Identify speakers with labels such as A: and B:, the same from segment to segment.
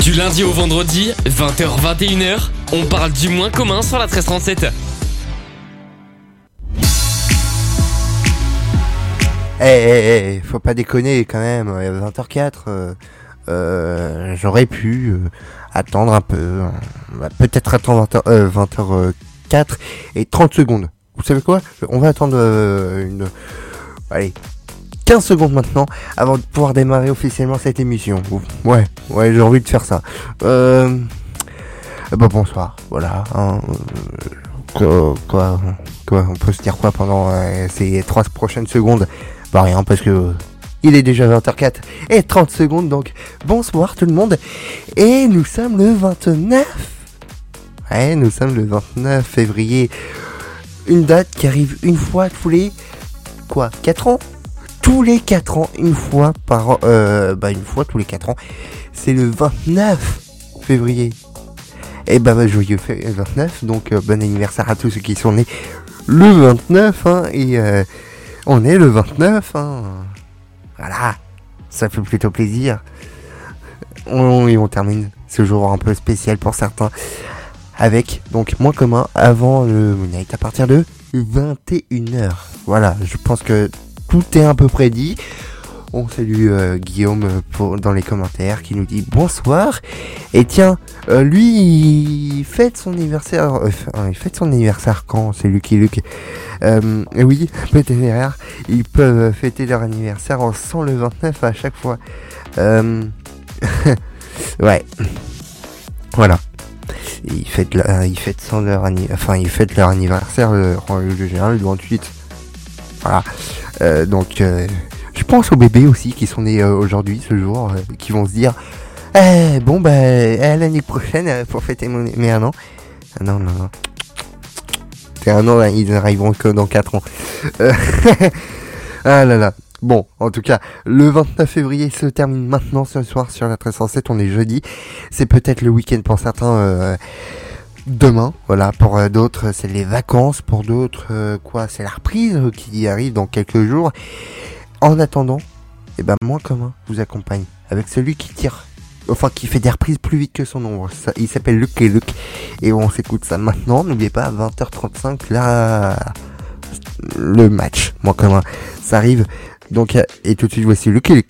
A: Du lundi au vendredi, 20h-21h, on parle du moins commun sur la 1337.
B: Eh, eh, eh, faut pas déconner quand même, 20h04, euh, euh, j'aurais pu euh, attendre un peu, hein. peut-être attendre 20h, 20h04 et 30 secondes. Vous savez quoi? On va attendre une... Allez, 15 secondes maintenant avant de pouvoir démarrer officiellement cette émission. Ouais, ouais, j'ai envie de faire ça. Euh... Bah, bonsoir, voilà. Hein, quoi, quoi, quoi, on peut se dire quoi pendant ces 3 prochaines secondes? Bah rien, parce que il est déjà 20h04 et 30 secondes, donc bonsoir tout le monde. Et nous sommes le 29. Ouais, nous sommes le 29 février. Une date qui arrive une fois tous les... Quoi 4 ans? Tous les 4 ans, une fois par an. Euh, bah une fois tous les 4 ans. C'est le 29 février. Et bah, bah joyeux 29, donc euh, bon anniversaire à tous ceux qui sont nés le 29, hein, et euh, on est le 29, hein. Voilà, ça fait plutôt plaisir. On, et on termine ce jour un peu spécial pour certains avec donc moins commun avant le Moonlight à partir de 21h. Voilà, je pense que tout est un peu prédit. On salue euh, Guillaume pour, dans les commentaires qui nous dit bonsoir. Et tiens, euh, lui, il fête son anniversaire. Euh, il fête son anniversaire quand? C'est Lucky Luke. Euh, oui, PTVR, ils peuvent fêter leur anniversaire sans le 29 à chaque fois. ouais. Voilà. Ils fêtent, sans leur enfin ils fêtent leur anniversaire en général le 28. Voilà. Donc je pense aux bébés aussi qui sont nés aujourd'hui ce jour, qui vont se dire eh, bon, bah, l'année prochaine, euh, pour fêter mon... Mais un an. Ah, non, non, non. C'est un an, ils n'arriveront que dans 4 ans. Euh, ah là là. Bon, en tout cas, le 29 février se termine maintenant ce soir sur la 1307, on est jeudi. C'est peut-être le week-end pour certains euh, demain, voilà, pour d'autres c'est les vacances, pour d'autres quoi, c'est la reprise qui arrive dans quelques jours. En attendant, eh ben moi commun vous accompagne avec celui qui tire enfin qui fait des reprises plus vite que son nombre. Ça, il s'appelle Luc et. Et on s'écoute ça maintenant. N'oubliez pas, à 20h35, là, le match. Moi, comment ça arrive. Donc, et tout de suite, voici Luc et.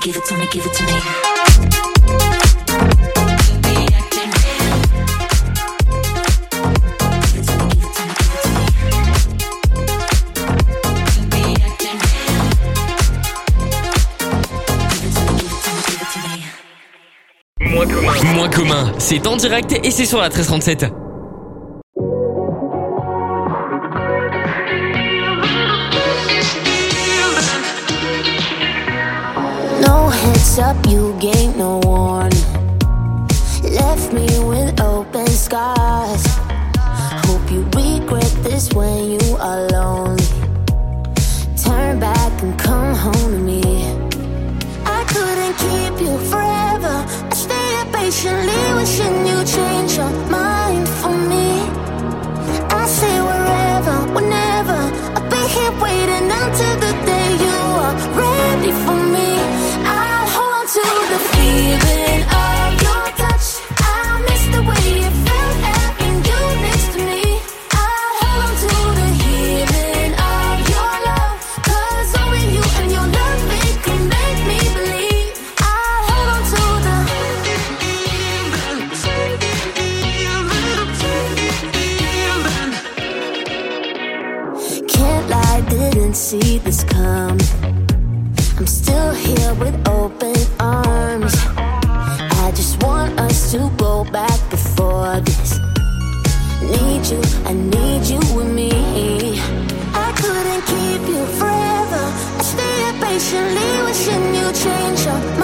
C: Give it to me, give it to me, give it to me.
A: Moins commun. Moins commun. C'est en direct et c'est sur la 1337.
C: Coming. I'm still here with open arms. I just want us to go back before this. Need you, I need you with me. I couldn't keep you forever. I stayed patiently wishing you change your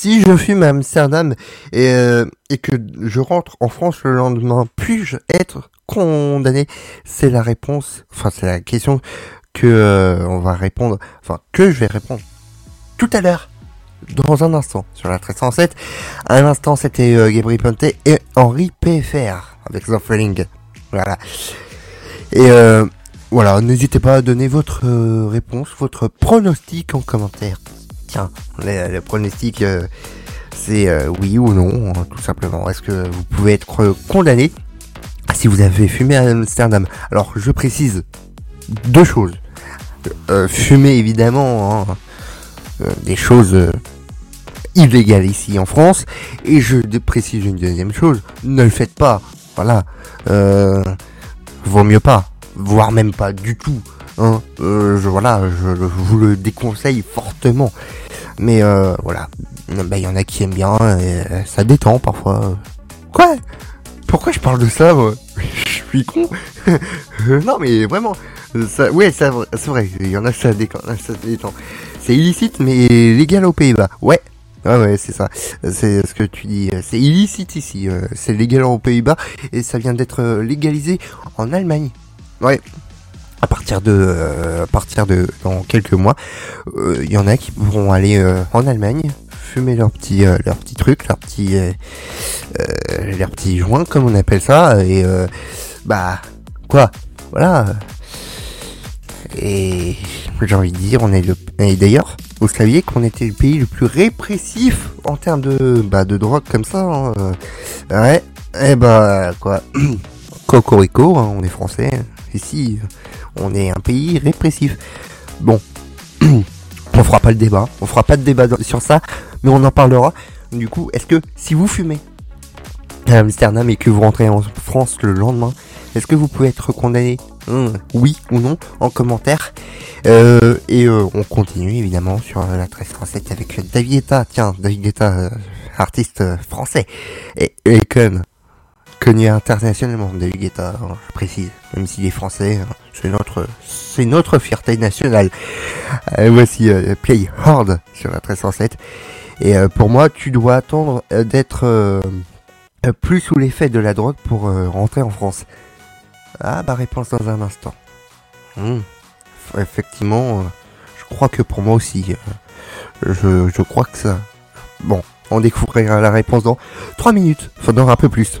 B: Si je fume à Amsterdam et, euh, et que je rentre en France le lendemain, puis-je être condamné? C'est la réponse, enfin c'est la question que euh, on va répondre, enfin que je vais répondre tout à l'heure, dans un instant, sur la 1307. À un instant, c'était euh, Gabriel Ponte et Henri PFR avec The. Voilà. Et voilà, n'hésitez pas à donner votre réponse, votre pronostic en commentaire. Tiens, le, pronostic, euh, c'est euh, oui ou non, hein, tout simplement. Est-ce que vous pouvez être condamné si vous avez fumé à Amsterdam? Alors, je précise deux choses. Euh, fumer, évidemment, hein, des choses illégales ici en France. Et je précise une deuxième chose, ne le faites pas. Voilà. Vaut mieux pas. Voire même pas du tout. Hein. Euh, voilà, je, vous le déconseille fortement. Mais euh, voilà, Bah, il y en a qui aiment bien, euh, ça détend parfois. Quoi? Pourquoi je parle de ça moi? Je suis con Non mais vraiment, ça, ouais, c'est vrai, il y en a ça détend. Ça détend. C'est illicite mais légal aux Pays-Bas. Ouais. Ouais ouais c'est ça, c'est ce que tu dis, c'est illicite ici, c'est légal aux Pays-Bas et ça vient d'être légalisé en Allemagne. Ouais, à partir de euh, à partir de dans quelques mois, euh, il y en a qui pourront aller euh, en Allemagne fumer leur petit euh, leur petit truc, leur petit euh, euh, leur petit joint comme on appelle ça et euh, bah quoi, voilà.
D: Et j'ai envie de dire, on est le. Et d'ailleurs, vous saviez qu'on était le pays le plus répressif en termes de, bah, de drogue comme ça. Hein. Euh, ouais. Et bah quoi. Cocorico, hein, on est français. Ici, on est un pays répressif. Bon, on fera pas le débat. On fera pas de débat sur ça, mais on en parlera. Du coup, est-ce que si vous fumez à Amsterdam et que vous rentrez en France le lendemain, est-ce que vous pouvez être condamné hum, Oui ou non en commentaire? Euh, et euh, on continue évidemment sur la 1337 avec David Guetta. Tiens, David Guetta, euh, artiste français. Et, et connu internationalement, David Guetta, hein, je précise, même s'il est français, hein, c'est notre, c'est notre fierté nationale. voici Play Hard sur la 1307. Et pour moi, tu dois attendre d'être plus sous l'effet de la drogue pour rentrer en France. Ah bah réponse dans un instant. Hmm. Effectivement, euh, je crois que pour moi aussi. Euh, je, je crois que ça. Bon, on découvrira la réponse dans 3 minutes. Faudra un peu plus.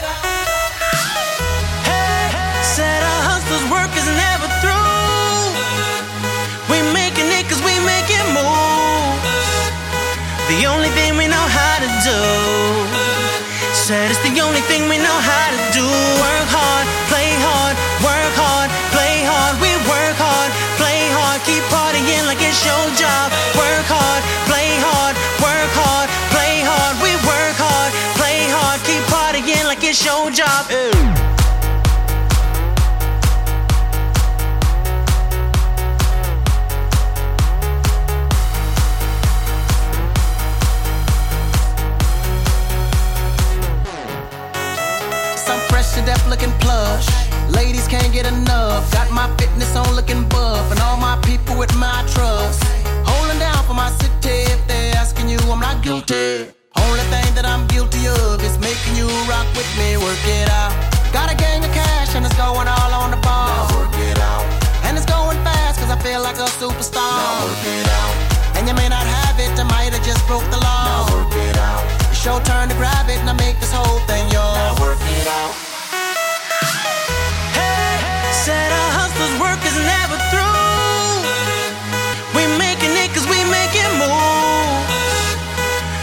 D: Your job. Work hard, play hard, work hard, play hard. We work hard, play hard, keep partying like it's your job. Ew. Looking plush. Ladies can't get enough. Got my fitness on looking buff, and all my with my trust. Holding down for my city. If they're asking you, I'm not guilty. Only thing that I'm guilty of is making you rock with me. Work it out. Got a gang of cash and it's going all on the ball. Now work it out. And it's going fast cause I feel like a superstar. Now work it out. And you may not have it, I might have just broke the law. Now work it out. It's your turn to grab it and I make this whole thing yours. Now work it out. Hey, Said our hustler's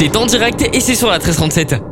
E: C'est en direct et c'est sur la 1337.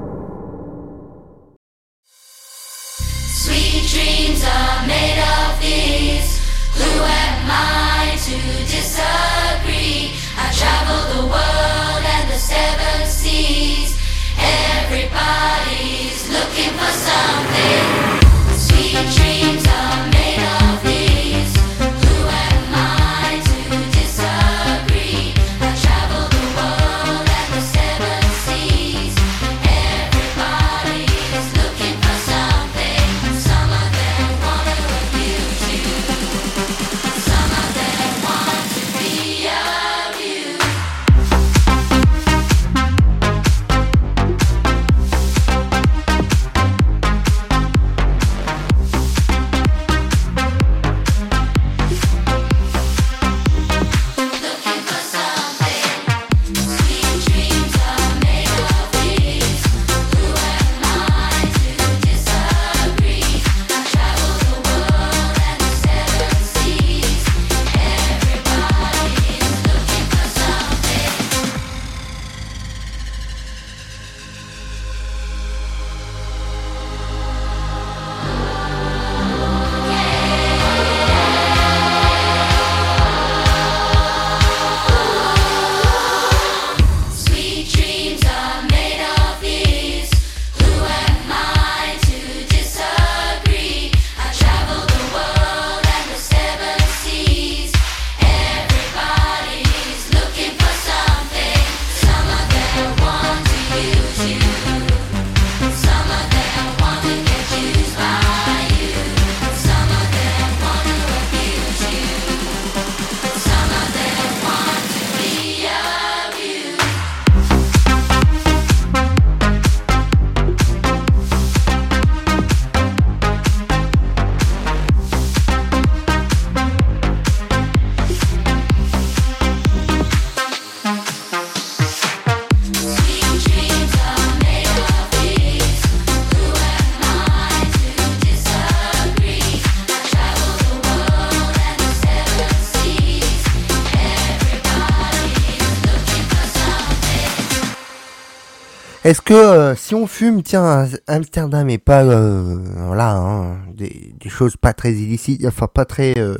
B: Est-ce que euh, si on fume, tiens, Amsterdam et pas, euh, voilà, hein, des, choses pas très illicites, enfin pas très euh,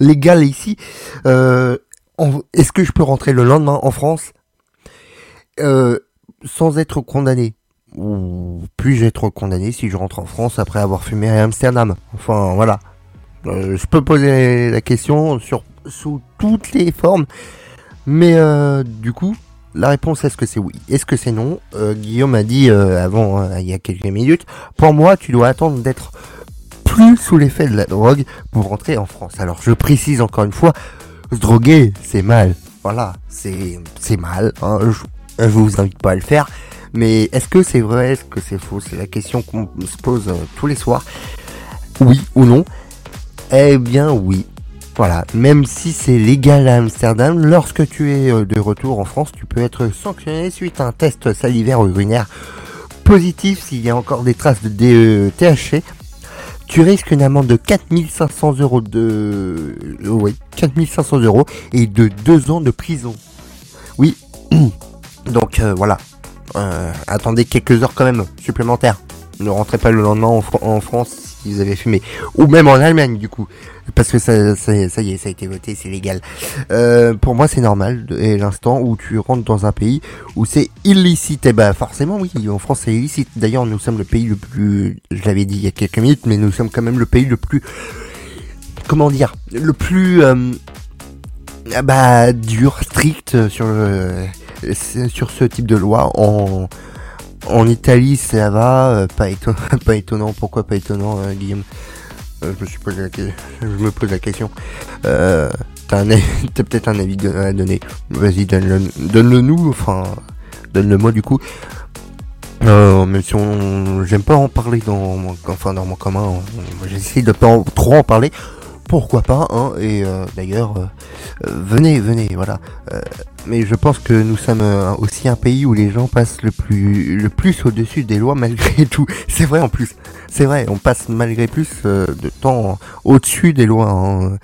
B: légales ici, est-ce que je peux rentrer le lendemain en France sans être condamné? Ou puis-je être condamné si je rentre en France après avoir fumé à Amsterdam? Enfin voilà, je peux poser la question sous toutes les formes, mais du coup. La réponse est-ce que c'est oui? Est-ce que c'est non? Euh, Guillaume a dit euh, avant, euh, il y a quelques minutes, pour moi, tu dois attendre d'être plus sous l'effet de la drogue pour rentrer en France. Alors je précise encore une fois, se droguer, c'est mal. Voilà, c'est c'est mal. hein. Je, je vous invite pas à le faire. Mais est-ce que c'est vrai? Est-ce que c'est faux? C'est la question qu'on se pose euh, tous les soirs. Oui ou non? Eh bien oui. Voilà, même si c'est légal à Amsterdam, lorsque tu es euh, de retour en France, tu peux être sanctionné suite à un test salivaire ou urinaire positif s'il y a encore des traces de DE THC. Tu risques une amende de 4500 euros euh, oui, 4500 euros et de deux ans de prison. Oui, donc euh, voilà. Attendez quelques heures quand même supplémentaires. Ne rentrez pas le lendemain en France vous avez fumé. Ou même en Allemagne du coup. Parce que ça, ça, y est, ça a été voté, c'est légal. Euh, pour moi c'est normal. Et l'instant où tu rentres dans un pays où c'est illicite, et bah forcément oui, en France c'est illicite. D'ailleurs nous sommes le pays le plus, je l'avais dit il y a quelques minutes, mais nous sommes quand même le pays le plus, comment dire, le plus, euh, ah bah dur, strict sur le, sur ce type de loi. En, en Italie ça va, euh, pas, étonnant, pas étonnant. Pourquoi pas étonnant, euh, Guillaume? Euh, Je me suis posé la, je me pose la question. Euh, T'as peut-être un avis à donner. Vas-y, donne-le donne-le nous, enfin, donne-le moi du coup. Euh, même si on, j'aime pas en parler dans mon, enfin dans mon commun, on- j'essaie de pas trop en parler. Pourquoi pas, hein Et euh, d'ailleurs, euh, venez, venez, voilà. Mais je pense que nous sommes euh, aussi un pays où les gens passent le plus, le plus au-dessus des lois malgré tout. C'est vrai en plus. C'est vrai, on passe malgré plus euh, de temps au-dessus des lois. hein.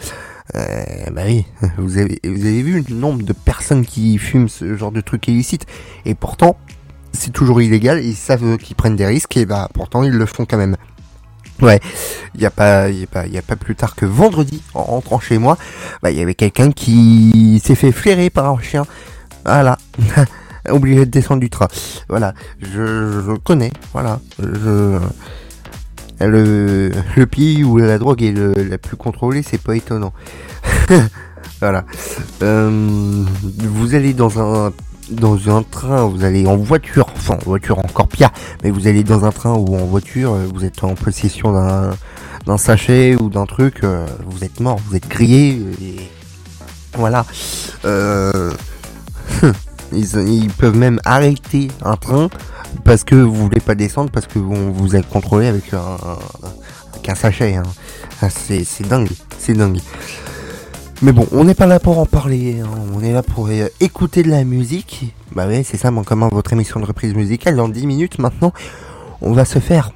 B: Euh, bah oui, vous avez, vous avez vu le nombre de personnes qui fument ce genre de trucs illicites et pourtant c'est toujours illégal, ils savent qu'ils prennent des risques et bah pourtant ils le font quand même. Ouais, il y a pas, pas, pas plus tard que vendredi en rentrant chez moi, bah il y avait quelqu'un qui s'est fait flairer par un chien. Voilà. Obligé de descendre du train. Voilà, je, je connais, voilà. Je le, le pays où la drogue est le- la plus contrôlée, c'est pas étonnant. voilà. Euh, vous allez dans un dans un train, vous allez en voiture, enfin en voiture encore pire, mais vous allez dans un train ou en voiture, euh, vous êtes en possession d'un d'un sachet ou d'un truc, euh, vous êtes mort, vous êtes grillé, et voilà. Euh, ils, peuvent même arrêter un train parce que vous voulez pas descendre parce que on vous a contrôlé avec un, avec un sachet. Hein. Ah, C'est c'est dingue, c'est dingue. Mais bon, on n'est pas là pour en parler, hein. on est là pour euh, écouter de la musique. Bah ouais, c'est ça, mon commun, votre émission de reprise musicale. Dans 10 minutes maintenant, on va se faire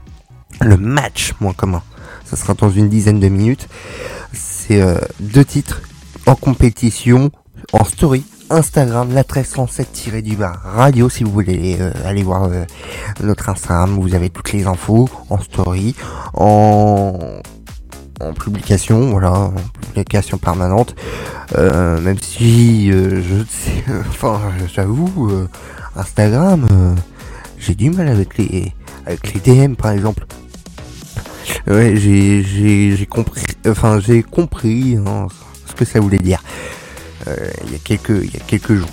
B: le match, moins commun. Ça sera dans une dizaine de minutes. C'est euh, deux titres en compétition, en story. Instagram, la 1337 du bas radio, si vous voulez euh, aller voir euh, notre Instagram, vous avez toutes les infos en story, en, en publication, voilà, en publication permanente. Euh, même si euh, je sais, enfin, j'avoue, euh, Instagram, j'ai du mal avec les avec les DM par exemple. Ouais, j'ai j'ai j'ai compris, enfin j'ai compris hein, ce que ça voulait dire. Il y a quelques il y a quelques jours.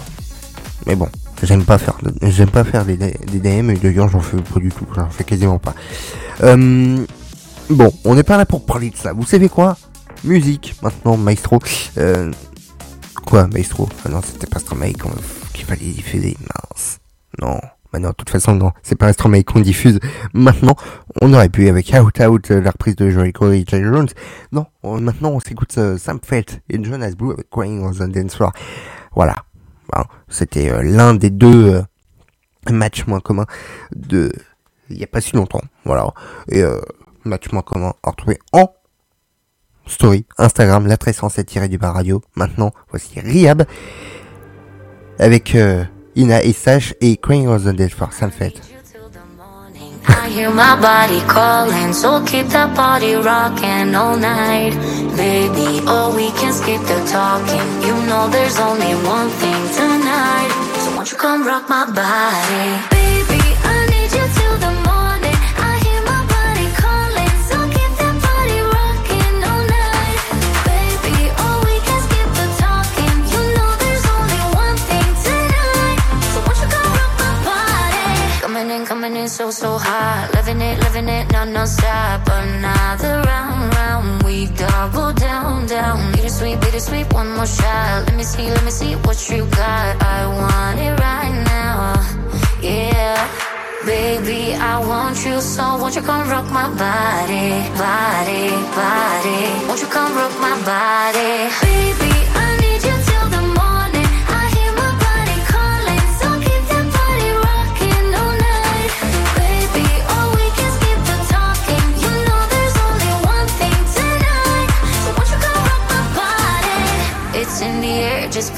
B: Mais bon, j'aime pas faire j'aime pas faire des, des DM et d'ailleurs j'en fais pas du tout, j'en fais quasiment pas. Bon, on n'est pas là pour parler de ça. Vous savez quoi? Musique maintenant, maestro. Euh, quoi, maestro? Ah non, c'était pas Stromae qu'on- qu'il fallait diffuser. Mince. Non. Bah non, de toute façon, non. C'est pas Stromae qu'on diffuse. Maintenant, on aurait pu avec Out Out, euh, la reprise de Joey Corey et Jones. Non, on- maintenant on s'écoute euh, Sam Felt et Jonas Blue avec Crying on the Dance Floor. Voilà. C'était euh, l'un des deux matchs moins communs de il y a pas si longtemps. Voilà. Et match moins commun à retrouver en story Instagram la 1307 du bar radio. Maintenant, voici Riab avec euh, Ina Isash et Crying on the Dead for Sunset.
E: I hear my body calling, so keep that body rocking all night. Baby, oh, we can skip the talking. You know there's only one thing tonight. So won't you come rock my body? Baby, see, let me see what you got. I want it right now. Yeah. Baby, I want you so won't you come rock my body, body, body Won't you come rock my body Baby,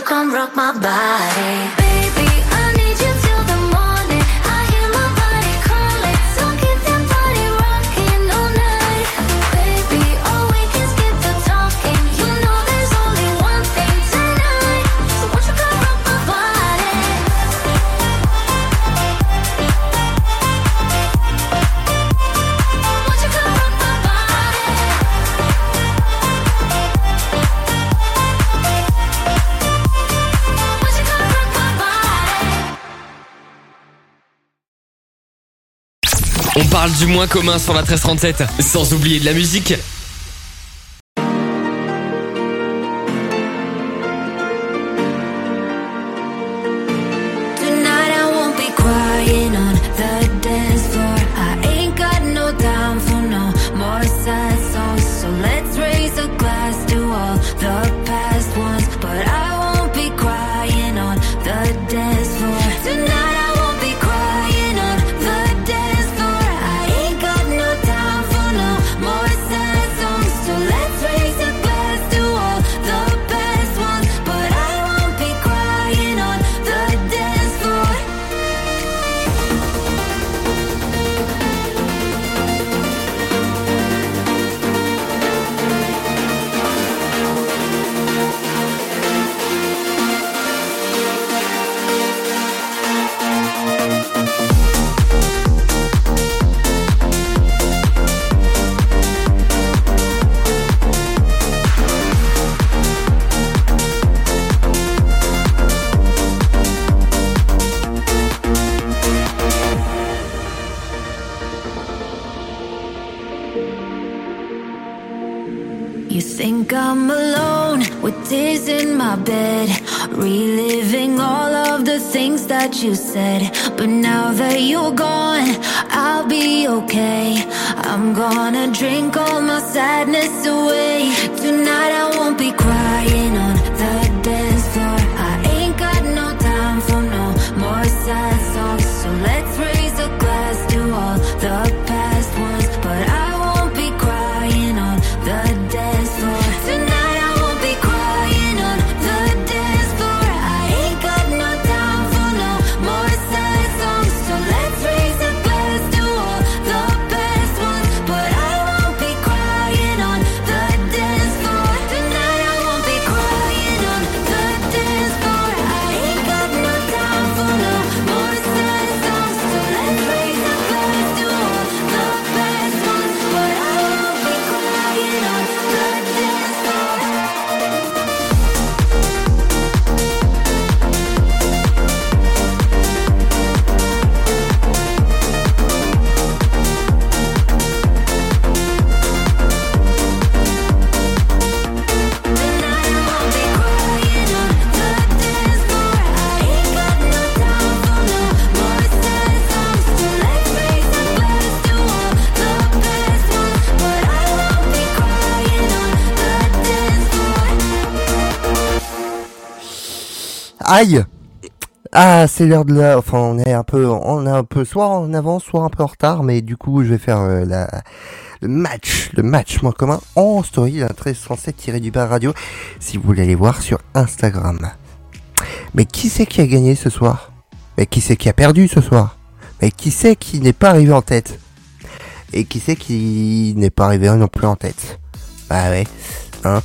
E: You come rock my body? Baby,
A: On parle du moins commun sur la 1337, sans oublier de la musique.
E: You said. But now that you're gone, I'll be okay. I'm gonna drink all my sadness away. Tonight I won't be crying on
B: Aïe. Ah, c'est l'heure de la... Enfin, on est un peu... On est un peu soit en avance, soit un peu en retard, mais du coup, je vais faire euh, la... le match, le match moins commun en story d'un 1337 du bar radio, si vous voulez aller voir sur Instagram. Mais qui c'est qui a gagné ce soir? Mais qui c'est qui a perdu ce soir? Mais qui c'est qui n'est pas arrivé en tête? Et qui c'est qui n'est pas arrivé non plus en tête? Bah ouais, hein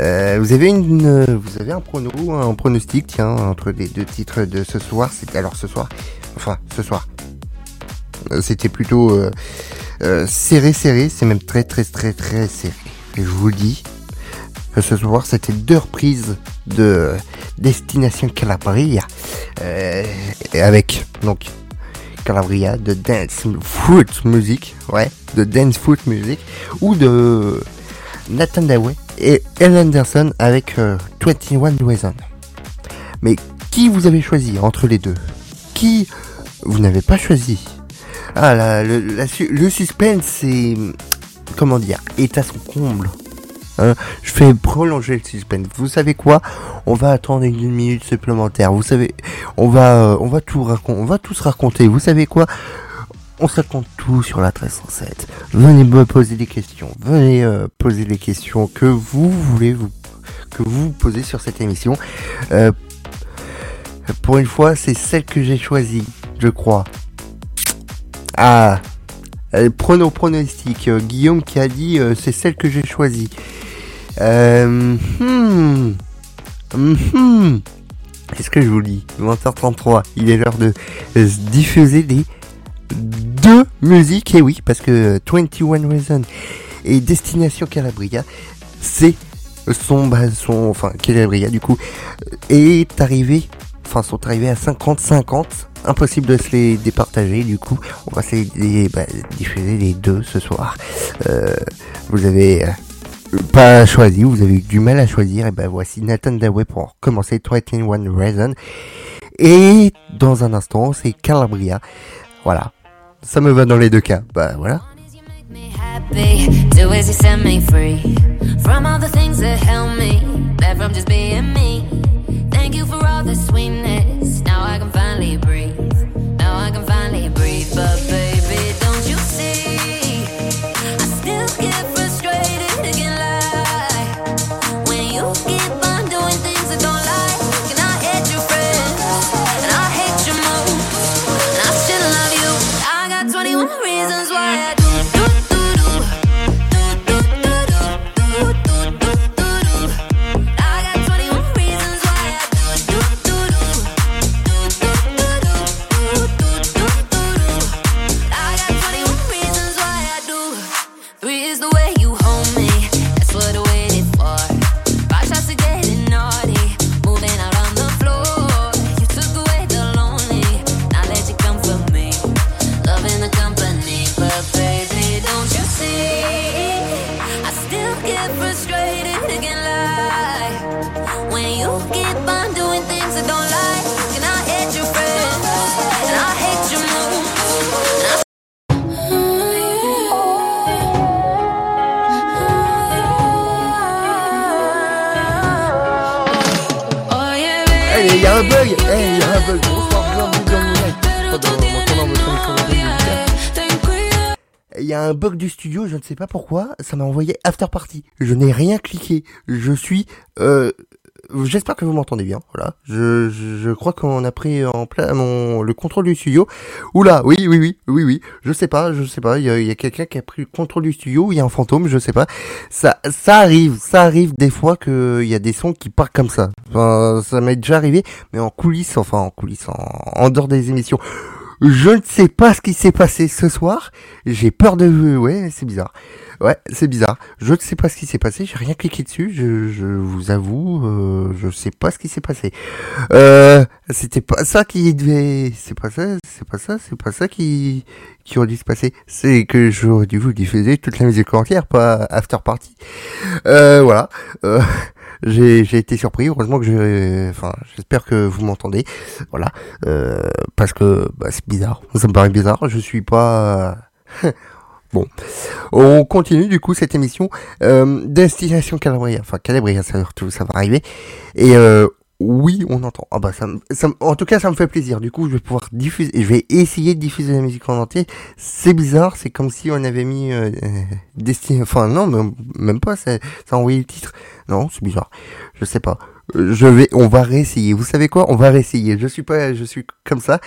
B: euh, vous avez une, vous avez un prono, un pronostic, tiens, entre les deux titres de ce soir. C'était alors ce soir, enfin ce soir. Euh, c'était plutôt euh, euh, serré, serré. C'est même très, très, très, très serré. Et je vous le dis, ce soir c'était deux reprises de Destination Calabria, euh, avec donc Calabria de Dance Foot Music, ouais, de Dance Foot Music, ou de Nathan Daway et Ellen Anderson avec euh, 21 Reasons. Mais qui vous avez choisi entre les deux? Qui vous n'avez pas choisi? Ah, la- le, suspense, c'est... Comment dire Est à son comble. Hein, je fais prolonger le suspense. Vous savez quoi? On va attendre une minute supplémentaire. Vous savez, on va, euh, on va tout. On va tout se raconter. Vous savez quoi? On raconte tout sur la 1307. Venez me poser des questions. Venez euh, poser les questions que vous voulez vous que vous posez sur cette émission. Euh, pour une fois, c'est celle que j'ai choisie, je crois. Ah, euh, prono pronostic. euh, Guillaume qui a dit euh, c'est celle que j'ai choisie. Euh, hmm, mhm. Qu'est-ce que je vous dis? 20h33, il est l'heure de diffuser des deux musiques, et oui, parce que 21 Reasons et Destination Calabria, c'est son, bah, son, enfin, Calabria, du coup, est arrivé, enfin, sont arrivés à 50-50. Impossible de se les départager, du coup, on va se les, bah, diffuser les deux ce soir. Euh, vous avez euh, pas choisi, vous avez eu du mal à choisir, et ben voici Nathan Daway pour commencer 21 Reasons. Et dans un instant, c'est Calabria. Voilà. Ça me va dans les deux cas. Bah voilà.
F: From all the things that me back from just being me. Thank you for all the sweetness.
B: Y a un bug du studio, je ne sais pas pourquoi, ça m'a envoyé After Party. Je n'ai rien cliqué. Je suis... Euh, J'espère que vous m'entendez bien. Voilà. Je, je, crois qu'on a pris en place mon le contrôle du studio. Oula, oui, oui, oui, oui, oui. Je sais pas, je sais pas. Il y a, il y a quelqu'un qui a pris le contrôle du studio. Il y a un fantôme, je sais pas. Ça, ça arrive, ça arrive des fois que il y a des sons qui partent comme ça. Enfin, ça m'est déjà arrivé, mais en coulisses, enfin en coulisses, en dehors des émissions. Je ne sais pas ce qui s'est passé ce soir. J'ai peur de... Ouais, c'est bizarre. Ouais, c'est bizarre. Je ne sais pas ce qui s'est passé. J'ai rien cliqué dessus. Je, vous avoue, euh, je sais pas ce qui s'est passé. Euh, c'était pas ça qui devait... C'est pas ça, c'est pas ça, c'est pas ça qui qui aurait dû se passer. C'est que j'aurais dû vous diffuser toute la musique entière, pas after party. Euh, voilà. J'ai j'ai été surpris. Heureusement que je... Enfin, j'espère que vous m'entendez. Voilà. Euh, parce que bah, c'est bizarre. Ça me paraît bizarre. Je suis pas. bon, on continue du coup cette émission. Euh, Destination Calabria. Enfin Calabria, ça, ça va arriver. Et euh, Oui, on entend. Ah bah ça, ça en tout cas, ça me fait plaisir. Du coup, je vais pouvoir diffuser. Je vais essayer de diffuser la musique en entier. C'est bizarre. C'est comme si on avait mis euh, Destiny. Enfin non, même, même pas. Ça, ça a envoyé le titre. Non, c'est bizarre. Je sais pas. Euh, Je vais. On va réessayer. Vous savez quoi? On va réessayer. Je suis pas. Je suis comme ça.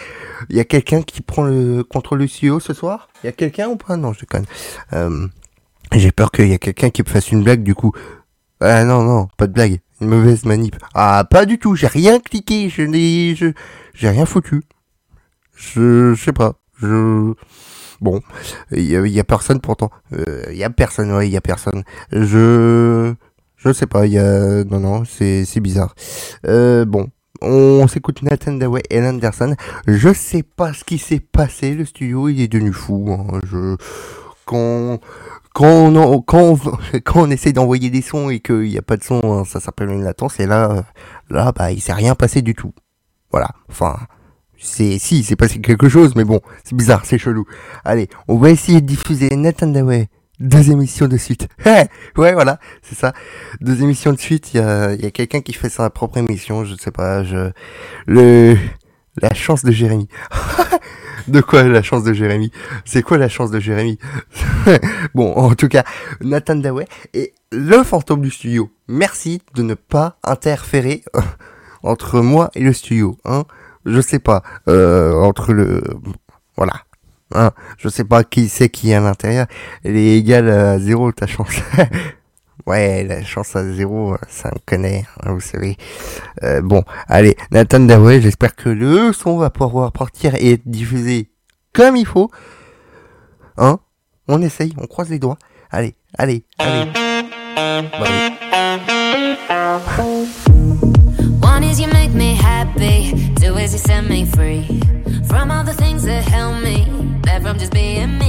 B: Il y a quelqu'un qui prend le contrôle du studio ce soir? Il y a quelqu'un ou pas? Non, je déconne. Euh, J'ai peur qu'il y a quelqu'un qui fasse une blague. Du coup. Ah non non, pas de blague. Mauvaise manip. Ah, pas du tout, j'ai rien cliqué, je n'ai, je, j'ai rien foutu. Je, sais pas, je, bon, il y, a- il y a personne pourtant. Euh, Il y a personne, ouais, il y a personne. Je, je sais pas, il y a, non, non, c'est, c'est bizarre. Euh, bon. On s'écoute Nathan Daway et Anderson. Je sais pas ce qui s'est passé. Le studio, il est devenu fou. hein. Je, quand, quand on, quand quand on essaie d'envoyer des sons et qu'il n'y a pas de son, hein, ça s'appelle une latence. Et là, euh, là, bah, il s'est rien passé du tout. Voilà. Enfin, c'est, si, il s'est passé quelque chose, mais bon, c'est bizarre, c'est chelou. Allez, on va essayer de diffuser Nathan Daway. Deux émissions de suite. ouais, voilà, c'est ça. Deux émissions de suite. Il y a, y a quelqu'un qui fait sa propre émission. Je sais pas. Je, le, la chance de Jérémy. de quoi la chance de Jérémy? C'est quoi la chance de Jérémy? Bon, en tout cas, Nathan Daway et le fantôme du studio. Merci de ne pas interférer entre moi et le studio. Hein Je sais pas. Euh, entre le... Voilà. Hein Je sais pas qui c'est qui est à l'intérieur. Elle est égale à zéro, ta chance. Ouais, la chance à zéro, ça me connaît, vous savez. Euh, bon, allez, Nathan Daway, j'espère que le son va pouvoir partir et être diffusé comme il faut. Hein On essaye, on croise les doigts. Allez, allez, allez. Bah.
F: One is you make me happy, two is you set me free from all the things that held me from just being me.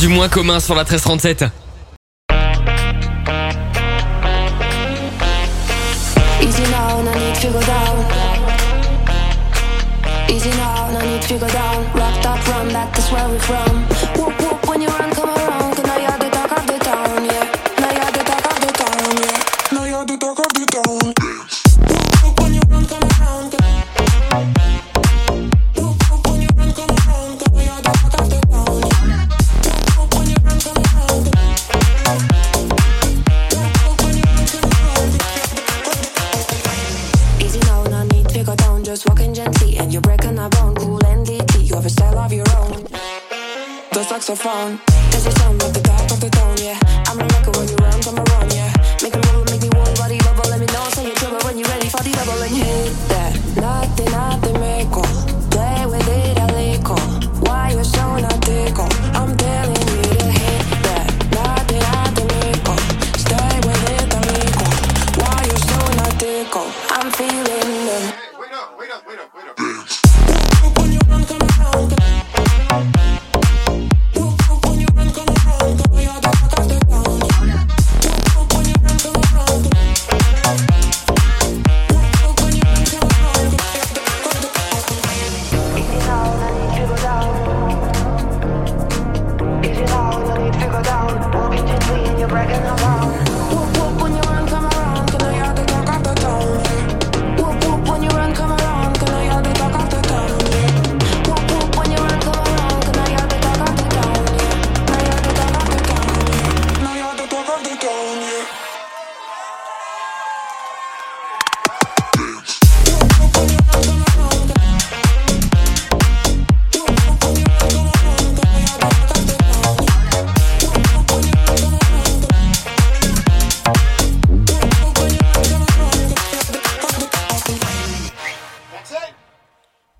A: Du moins commun sur la 1337.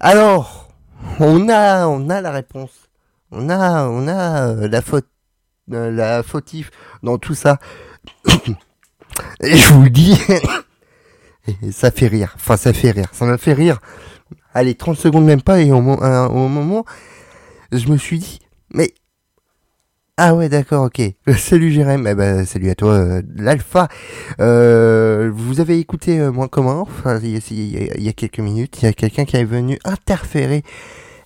B: Alors, on a, on a la réponse. On a, on a euh, la faute, euh, la fautif dans tout ça. Et je vous dis, ça fait rire. Enfin, ça fait rire. Ça m'a fait rire. Allez, 30 secondes même pas, et euh, au moment, je me suis dit, mais ah ouais, d'accord, ok. salut Jérém, eh ben, salut à toi, euh, l'alpha. Euh, vous avez écouté euh, Moins commun, enfin, il y, a- quelques minutes, il y a quelqu'un qui est venu interférer.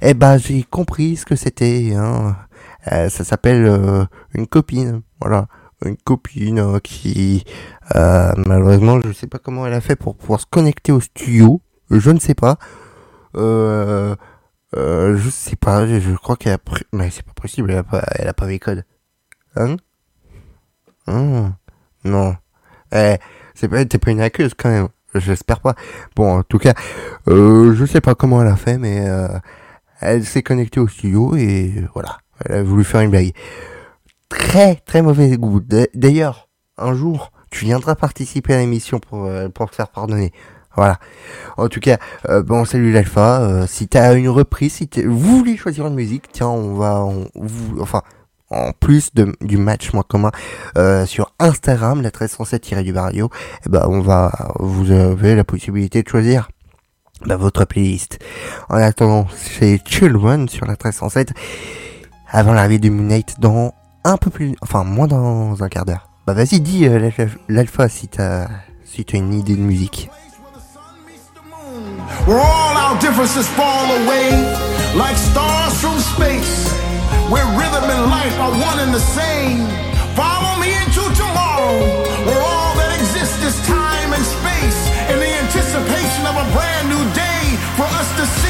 B: Eh ben, j'ai compris ce que c'était. Hein. Euh, ça s'appelle euh, une copine, voilà. Une copine euh, qui, euh, malheureusement, je sais pas comment elle a fait pour pouvoir se connecter au studio. Je ne sais pas. Euh, euh, je sais pas, je, crois qu'elle a pris... Mais c'est pas possible, elle a pas, elle a pas mes codes. Hein? Hum, Non. Eh, c'est pas, t'es pas une accuse quand même. J'espère pas. Bon, en tout cas, euh, je sais pas comment elle a fait, mais euh, elle s'est connectée au studio et voilà. Elle a voulu faire une blague. Très, très mauvais goût. D'ailleurs, un jour, tu viendras participer à l'émission pour, euh, pour te faire pardonner. Voilà. En tout cas, euh, bon, salut l'alpha. Euh, si t'as une reprise, si vous voulez choisir une musique, tiens, on va, enfin, en plus de, du match moins commun euh, sur Instagram, la 1307 du barrio, eh ben, on va, vous avez la possibilité de choisir bah, votre playlist. En attendant, c'est Chill sur la 1307 avant l'arrivée du Moonlight dans un peu plus, enfin, moins dans un quart d'heure. Bah, vas-y, dis l'alpha si t'as, si t'as une idée de musique.
G: Where all our differences fall away like stars from space. Where rhythm and life are one and the same. Follow me into tomorrow, where all that exists is time and space. In the anticipation of a brand new day for us to sing,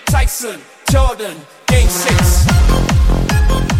H: Tyson, Jordan, Game 6.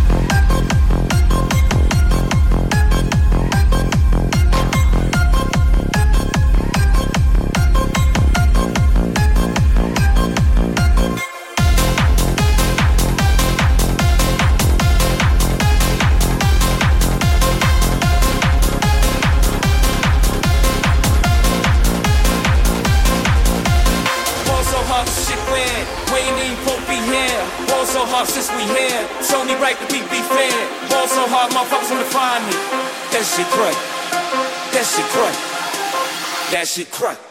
H: Hard, motherfuckers wanna find me. That shit crack. That shit crack. That shit crack.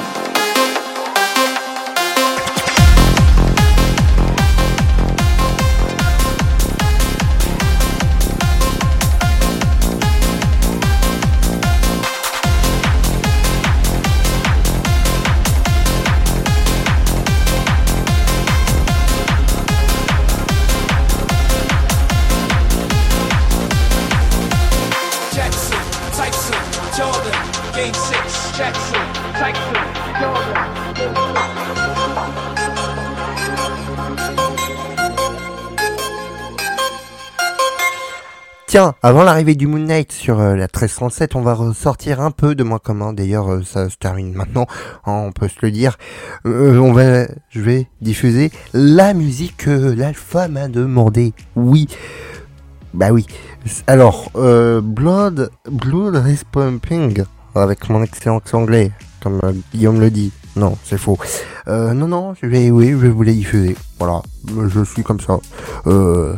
B: Tiens, avant l'arrivée du Moon Knight sur euh, la 1337, on va ressortir un peu de moins commun. D'ailleurs, euh, ça se termine maintenant, hein, on peut se le dire. Euh, on va, je vais diffuser la musique que l'alpha m'a demandé. Oui, bah oui. Alors, Blood, Blood is pumping avec mon excellent anglais, comme Guillaume le dit. Non, c'est faux. Non, non, je vais, oui, je vais vous les diffuser. Voilà, je suis comme ça. Euh,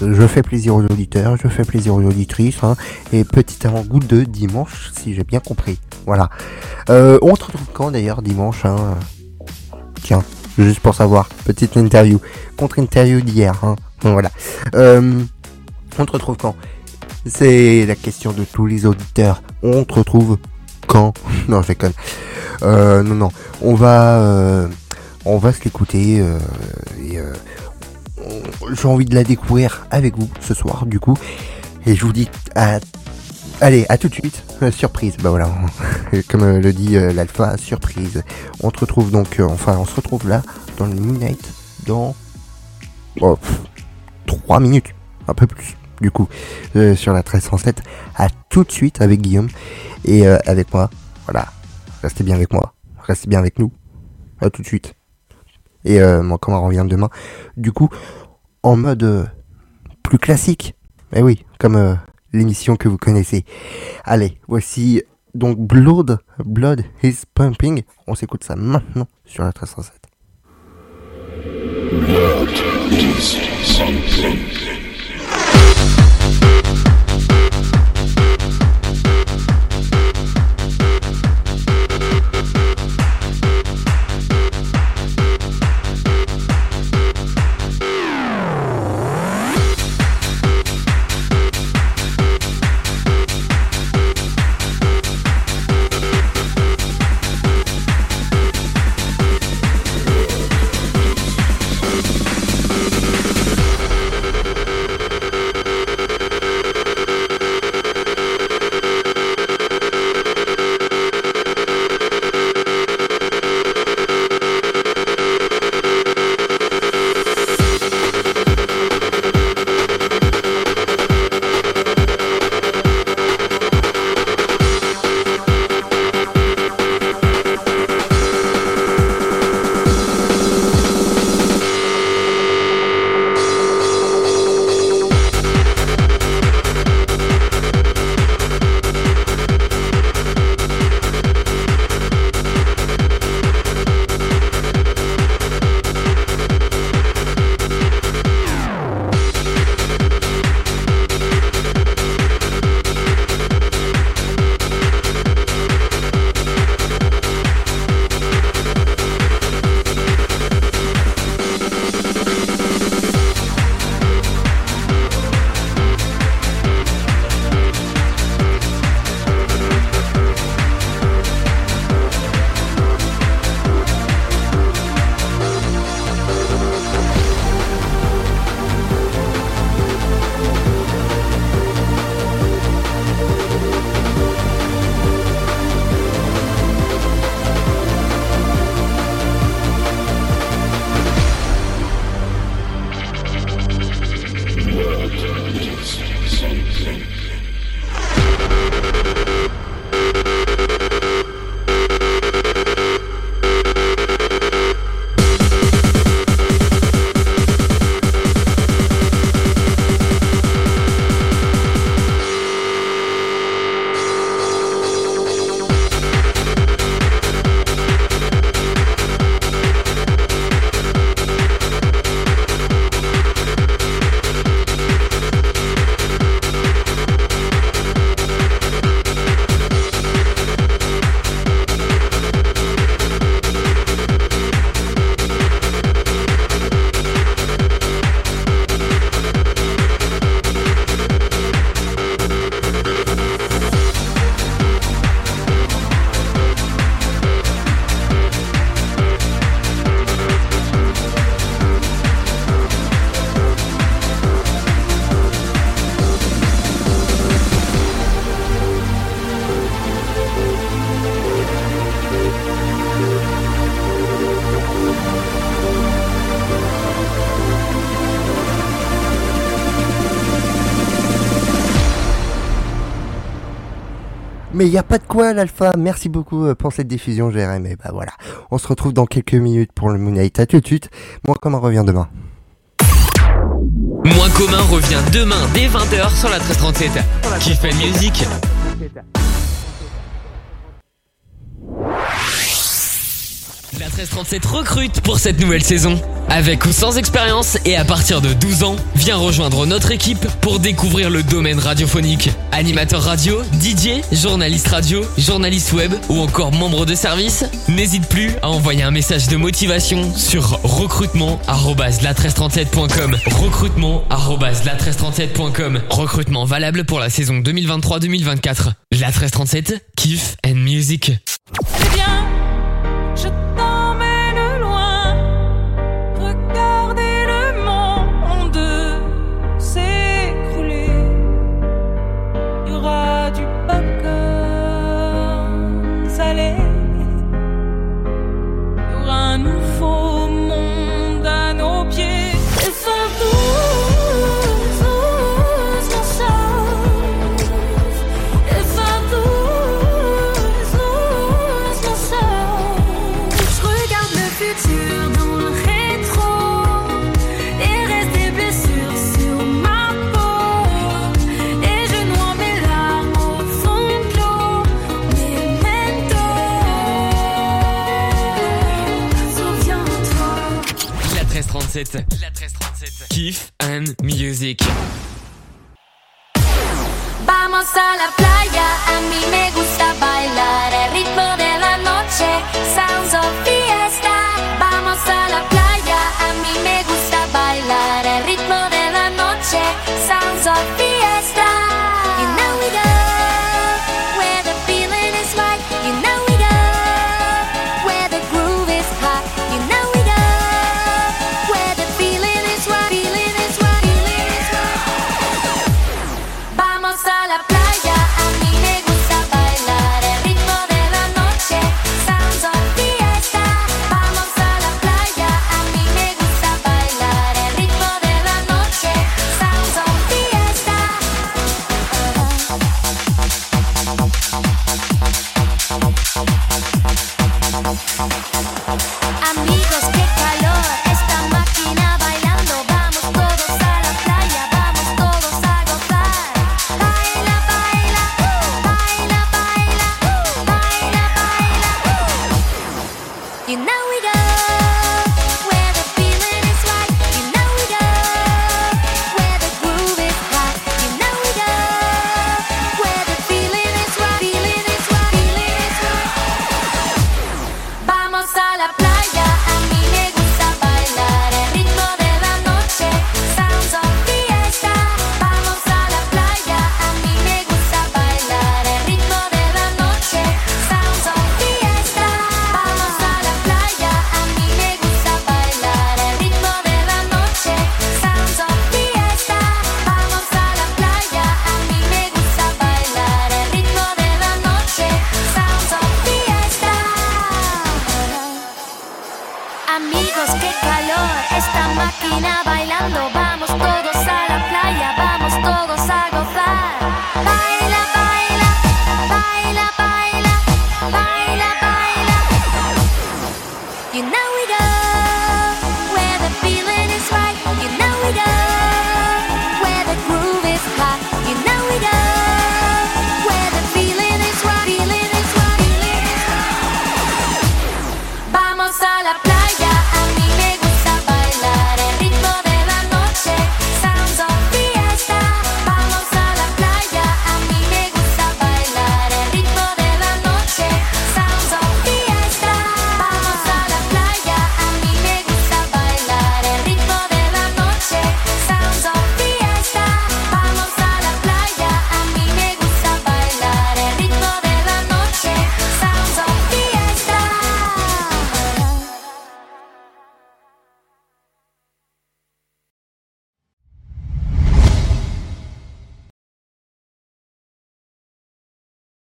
B: je fais plaisir aux auditeurs, je fais plaisir aux auditrices, hein, et petit avant-goût de dimanche, si j'ai bien compris. Voilà. Euh, on se retrouve quand d'ailleurs dimanche hein? Tiens, juste pour savoir, petite interview, contre-interview d'hier. Hein. Voilà. Euh, on te retrouve quand? C'est la question de tous les auditeurs. On te retrouve quand? Non, je déconne. Euh, non, non. On va, on va se l'écouter. J'ai envie de la découvrir avec vous ce soir, du coup. Et je vous dis à Allez, à tout de suite. Euh, surprise, bah voilà. Comme euh, le dit euh, l'alpha, surprise. On te retrouve donc, euh, enfin, on se retrouve là, dans le Midnight, dans... Oh, pff, 3 minutes, un peu plus, du coup, euh, sur la 1307. À tout de suite avec Guillaume et euh, avec moi. Voilà. Restez bien avec moi. Restez bien avec nous. À tout de suite. Et euh, moi, comment on revient demain Du coup, en mode euh, plus classique. Eh oui, comme euh, l'émission que vous connaissez. Allez, voici donc Blood, Blood is Pumping. On s'écoute ça maintenant sur la 1307.
I: Blood
B: Mais il y a pas de quoi l'alpha. Merci beaucoup euh, pour cette diffusion GRM. Et bah voilà, on se retrouve dans quelques minutes pour le Moonlight. À tout de suite. Moi, comment revient demain
A: Moins commun revient demain dès 20h sur la 1337. Qui fait musique La 1337 recrute pour cette nouvelle saison. Avec ou sans expérience et à partir de 12 ans, viens rejoindre notre équipe pour découvrir le domaine radiophonique. Animateur radio, DJ, journaliste radio, journaliste web ou encore membre de service, n'hésite plus à envoyer un message de motivation sur recrutement@la1337.com. Recrutement@la1337.com. Recrutement valable pour la saison 2023-2024. La 1337, kiff and music.
C: Viens,